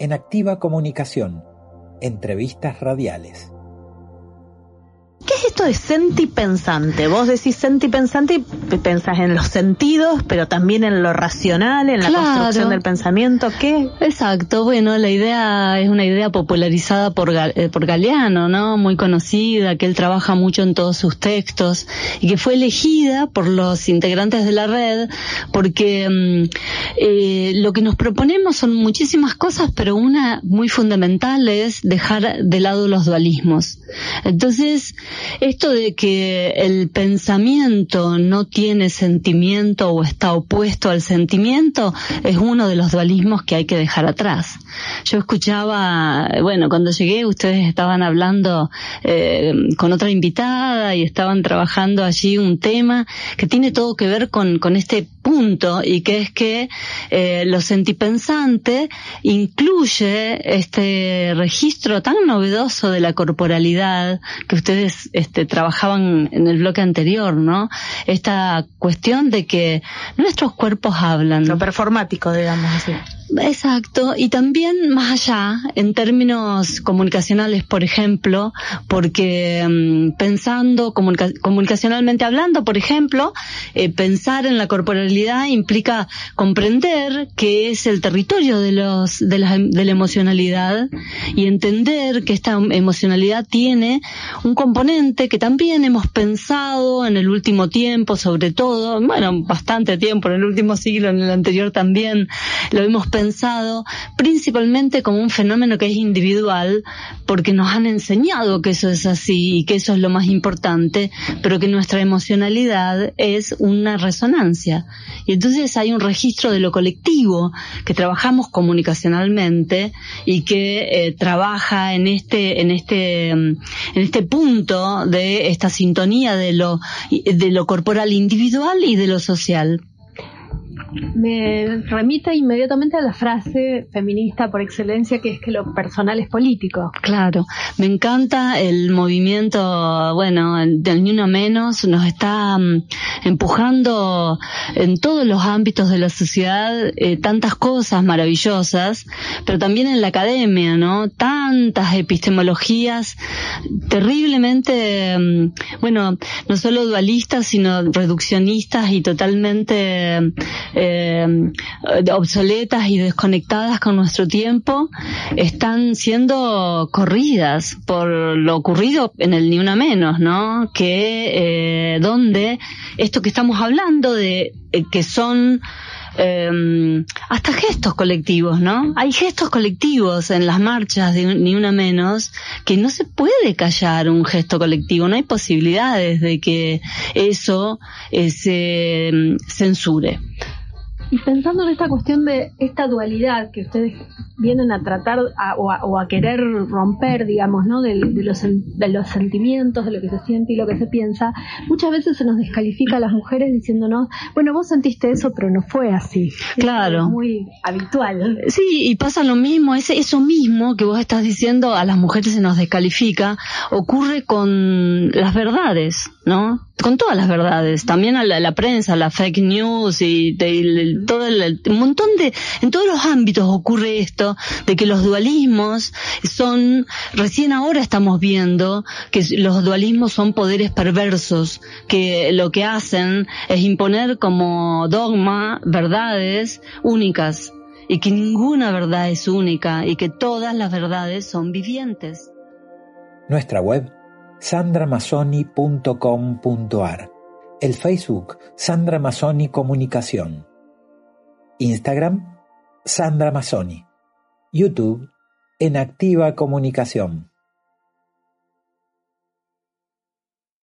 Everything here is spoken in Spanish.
en Activa Comunicación, entrevistas radiales. ¿Qué es esto de sentipensante? Vos decís sentipensante y pensás en los sentidos, pero también en lo racional, en la construcción del pensamiento. ¿Qué? Exacto. Bueno, la idea es una idea popularizada por, eh, por Galeano, ¿no? Muy conocida, que él trabaja mucho en todos sus textos y que fue elegida por los integrantes de la red porque mm, eh, lo que nos proponemos son muchísimas cosas, pero una muy fundamental es dejar de lado los dualismos. Entonces, esto de que el pensamiento no tiene sentimiento o está opuesto al sentimiento es uno de los dualismos que hay que dejar atrás. Yo escuchaba, bueno, cuando llegué ustedes estaban hablando eh, con otra invitada y estaban trabajando allí un tema que tiene todo que ver con, con este punto y que es que eh, lo sentipensante incluye este registro tan novedoso de la corporalidad que ustedes este, trabajaban en el bloque anterior, ¿no? Esta cuestión de que nuestros cuerpos hablan. Lo performático, digamos así. Exacto, y también más allá, en términos comunicacionales, por ejemplo, porque mm, pensando, comunicacionalmente hablando, por ejemplo, eh, pensar en la corporalidad implica comprender que es el territorio de, los, de, la, de la emocionalidad y entender que esta emocionalidad tiene un componente que también hemos pensado en el último tiempo, sobre todo, bueno, bastante tiempo, en el último siglo, en el anterior también, lo hemos pensado pensado principalmente como un fenómeno que es individual, porque nos han enseñado que eso es así y que eso es lo más importante, pero que nuestra emocionalidad es una resonancia. Y entonces hay un registro de lo colectivo que trabajamos comunicacionalmente y que eh, trabaja en este, en este, en este punto de esta sintonía de lo, de lo corporal individual y de lo social me remite inmediatamente a la frase feminista por excelencia que es que lo personal es político. Claro, me encanta el movimiento, bueno, del ni uno menos, nos está mm, empujando en todos los ámbitos de la sociedad eh, tantas cosas maravillosas, pero también en la academia, ¿no? Tantas epistemologías terriblemente, mm, bueno, no solo dualistas, sino reduccionistas y totalmente eh, obsoletas y desconectadas con nuestro tiempo están siendo corridas por lo ocurrido en el Ni Una Menos, ¿no? Que eh, donde esto que estamos hablando de eh, que son eh, hasta gestos colectivos, ¿no? Hay gestos colectivos en las marchas de ni una menos que no se puede callar un gesto colectivo, no hay posibilidades de que eso se em, censure. Y pensando en esta cuestión de esta dualidad que ustedes vienen a tratar o, a, querer romper, digamos, ¿no? De, los, de los sentimientos, de lo que se siente y lo que se piensa, muchas veces se nos descalifica a las mujeres diciéndonos, bueno, vos sentiste eso, pero no fue así. Claro. Es muy habitual. Sí, y pasa lo mismo, ese, eso mismo que vos estás diciendo a las mujeres se nos descalifica, ocurre con las verdades, ¿no? Con todas las verdades, también a la, prensa, la fake news y, un montón de, en todos los ámbitos ocurre esto, de que los dualismos son, recién ahora estamos viendo que los dualismos son poderes perversos, que lo que hacen es imponer como dogma verdades únicas y que ninguna verdad es única y que todas las verdades son vivientes. Nuestra web sandramasoni.com.ar El Facebook Sandra Masoni Comunicación Instagram Sandra Masoni YouTube en Activa Comunicación